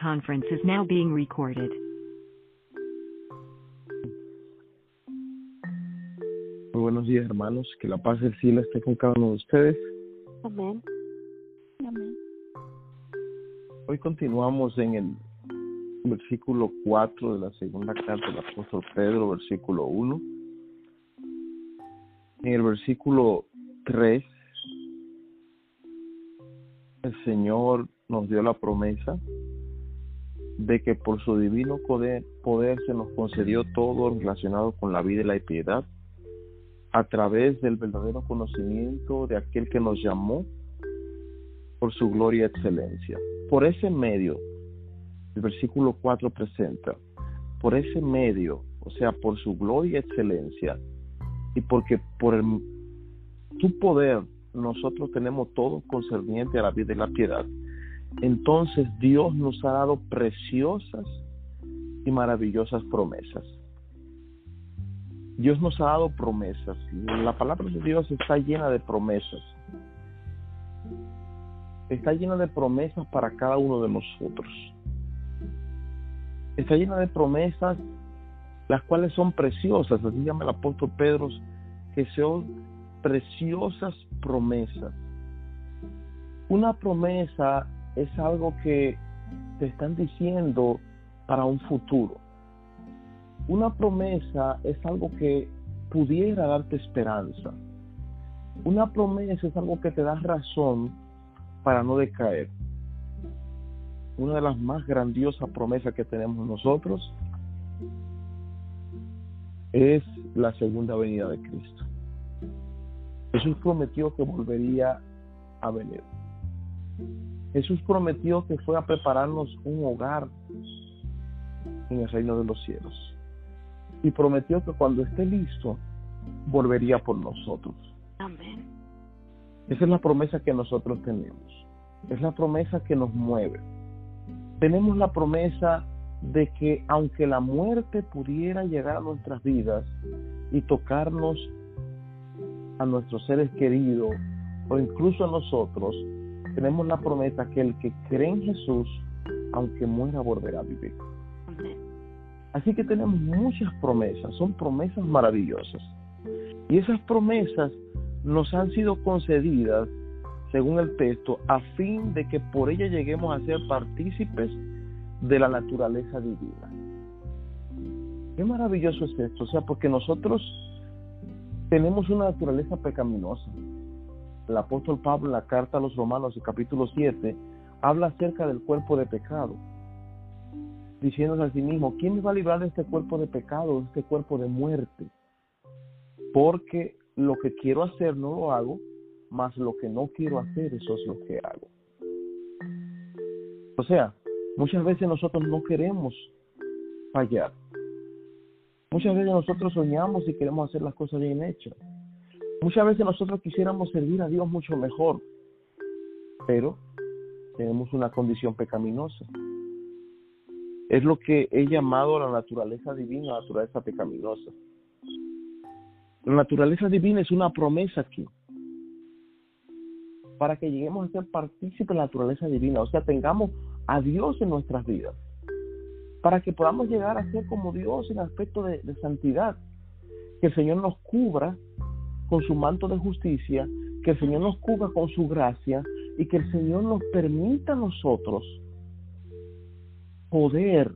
conference is now being recorded. Muy buenos días, hermanos. Que la paz del cielo esté con cada uno de ustedes. Amén. Amén. Hoy continuamos en el versículo 4 de la segunda carta del apóstol Pedro, versículo 1. En el versículo 3, el Señor nos dio la promesa de que por su divino poder, se nos concedió todo relacionado con la vida y la piedad a través del verdadero conocimiento de aquel que nos llamó por su gloria y excelencia. Por ese medio, el versículo 4 presenta, por ese medio, o sea, por su gloria y excelencia, y porque por el, tu poder nosotros tenemos todo concerniente a la vida y la piedad, entonces Dios nos ha dado preciosas y maravillosas promesas. Dios nos ha dado promesas. La palabra de Dios está llena de promesas. Está llena de promesas para cada uno de nosotros. Está llena de promesas las cuales son preciosas. Así llama el apóstol Pedro que son preciosas promesas. Una promesa es algo que te están diciendo para un futuro. Una promesa es algo que pudiera darte esperanza. Una promesa es algo que te da razón para no decaer. Una de las más grandiosas promesas que tenemos nosotros es la segunda venida de Cristo. Jesús prometió que volvería a venir. Jesús prometió que fue a prepararnos un hogar en el reino de los cielos. Y prometió que cuando esté listo, volvería por nosotros. Amén. Esa es la promesa que nosotros tenemos. Es la promesa que nos mueve. Tenemos la promesa de que aunque la muerte pudiera llegar a nuestras vidas y tocarnos a nuestros seres queridos o incluso a nosotros, tenemos la promesa que el que cree en Jesús, aunque muera, volverá a vivir. Así que tenemos muchas promesas, son promesas maravillosas. Y esas promesas nos han sido concedidas, según el texto, a fin de que por ellas lleguemos a ser partícipes de la naturaleza divina. Qué maravilloso es esto, o sea, porque nosotros tenemos una naturaleza pecaminosa. El apóstol Pablo en la carta a los Romanos, capítulo 7, habla acerca del cuerpo de pecado, diciéndose a sí mismo, ¿quién me va a librar de este cuerpo de pecado, de este cuerpo de muerte? Porque lo que quiero hacer no lo hago, más lo que no quiero hacer, eso es lo que hago. O sea, muchas veces nosotros no queremos fallar. Muchas veces nosotros soñamos y queremos hacer las cosas bien hechas. Muchas veces nosotros quisiéramos servir a Dios mucho mejor, pero tenemos una condición pecaminosa. Es lo que he llamado la naturaleza divina, la naturaleza pecaminosa. La naturaleza divina es una promesa aquí para que lleguemos a ser partícipes de la naturaleza divina, o sea, tengamos a Dios en nuestras vidas para que podamos llegar a ser como Dios en aspecto de, santidad. Que el Señor nos cubra con su manto de justicia, que el Señor nos cubra con su gracia y que el Señor nos permita a nosotros poder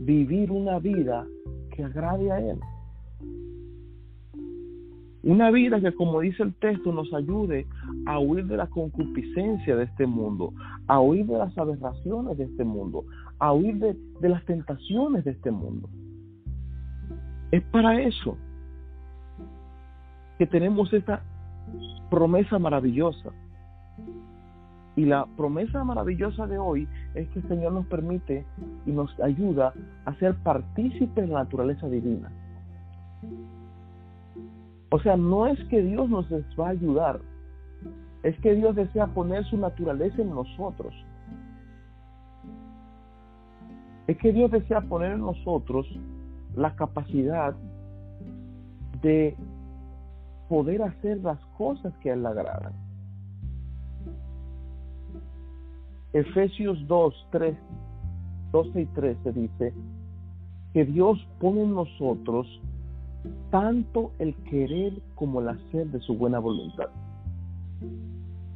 vivir una vida que agrade a Él. Una vida que, como dice el texto, nos ayude a huir de la concupiscencia de este mundo, a huir de las aberraciones de este mundo, a huir de, de las tentaciones de este mundo. Es para eso que tenemos esta promesa maravillosa. Y la promesa maravillosa de hoy es que el Señor nos permite y nos ayuda a ser partícipes de la naturaleza divina. O sea, no es que Dios nos va a ayudar, es que Dios desea poner su naturaleza en nosotros. Es que Dios desea poner en nosotros la capacidad de poder hacer las cosas que a Él le agradan. Efesios 2, 3, 12 y 13 dice que Dios pone en nosotros tanto el querer como el hacer de su buena voluntad.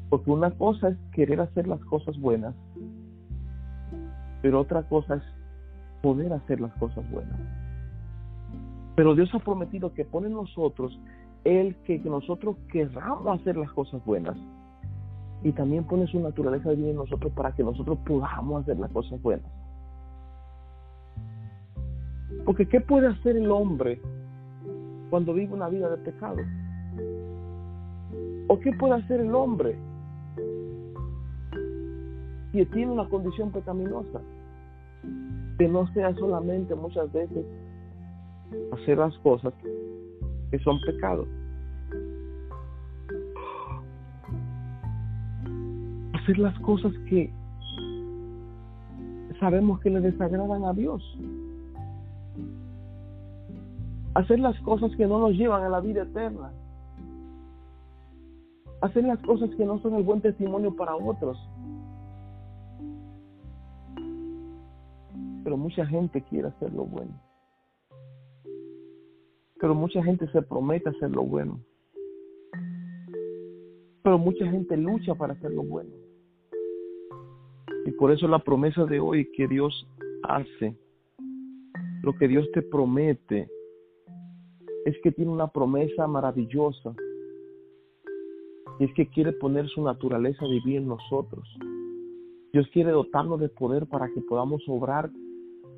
Porque una cosa es querer hacer las cosas buenas, pero otra cosa es poder hacer las cosas buenas. Pero Dios ha prometido que pone en nosotros el que nosotros querramos hacer las cosas buenas. Y también pone su naturaleza divina en nosotros para que nosotros podamos hacer las cosas buenas. Porque ¿qué puede hacer el hombre cuando vive una vida de pecado? ¿O qué puede hacer el hombre si tiene una condición pecaminosa? Que no sea solamente muchas veces hacer las cosas que son pecados. Hacer las cosas que sabemos que le desagradan a Dios. Hacer las cosas que no nos llevan a la vida eterna. Hacer las cosas que no son el buen testimonio para otros. Pero mucha gente quiere hacer lo bueno. Pero mucha gente se promete hacer lo bueno. Pero mucha gente lucha para hacer lo bueno. Y por eso la promesa de hoy que Dios hace, lo que Dios te promete, es que tiene una promesa maravillosa. Y es que quiere poner su naturaleza divina en nosotros. Dios quiere dotarnos de poder para que podamos obrar,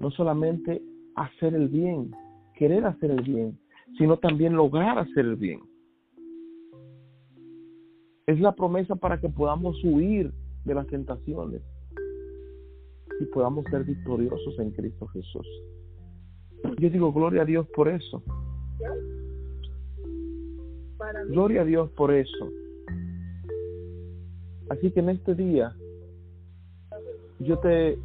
no solamente hacer el bien, querer hacer el bien, sino también lograr hacer el bien. Es la promesa para que podamos huir de las tentaciones y podamos ser victoriosos en Cristo Jesús. Yo digo gloria a Dios por eso. Gloria a Dios por eso. Así que en este día yo te,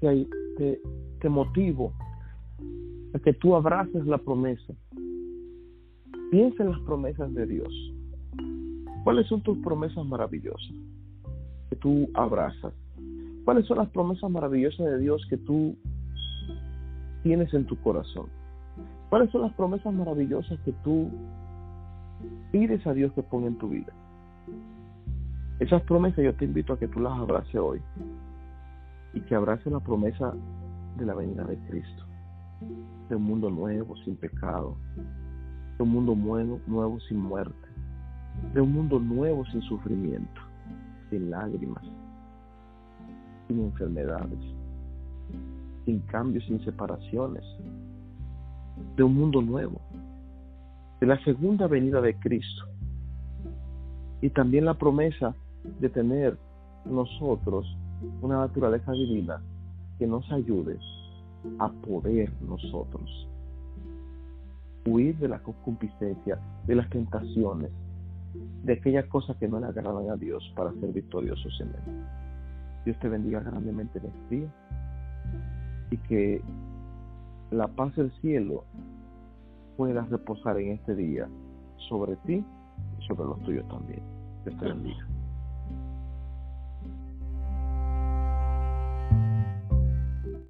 te, te motivo a que tú abraces la promesa. Piensa en las promesas de Dios. ¿Cuáles son tus promesas maravillosas que tú abrazas? ¿Cuáles son las promesas maravillosas de Dios que tú tienes en tu corazón? ¿Cuáles son las promesas maravillosas que tú pides a Dios que ponga en tu vida? Esas promesas yo te invito a que tú las abraces hoy y que abraces la promesa de la venida de Cristo de un mundo nuevo sin pecado, de un mundo nuevo, nuevo sin muerte, de un mundo nuevo sin sufrimiento, sin lágrimas, sin enfermedades, sin cambios, sin separaciones, de un mundo nuevo, de la segunda venida de Cristo y también la promesa de tener nosotros una naturaleza divina que nos ayude a poder nosotros huir de la concupiscencia, de las tentaciones, de aquellas cosas que no le agradan a Dios para ser victoriosos en Él. Dios te bendiga grandemente en este día y que la paz del cielo pueda reposar en este día sobre ti y sobre los tuyos también. Dios te bendiga.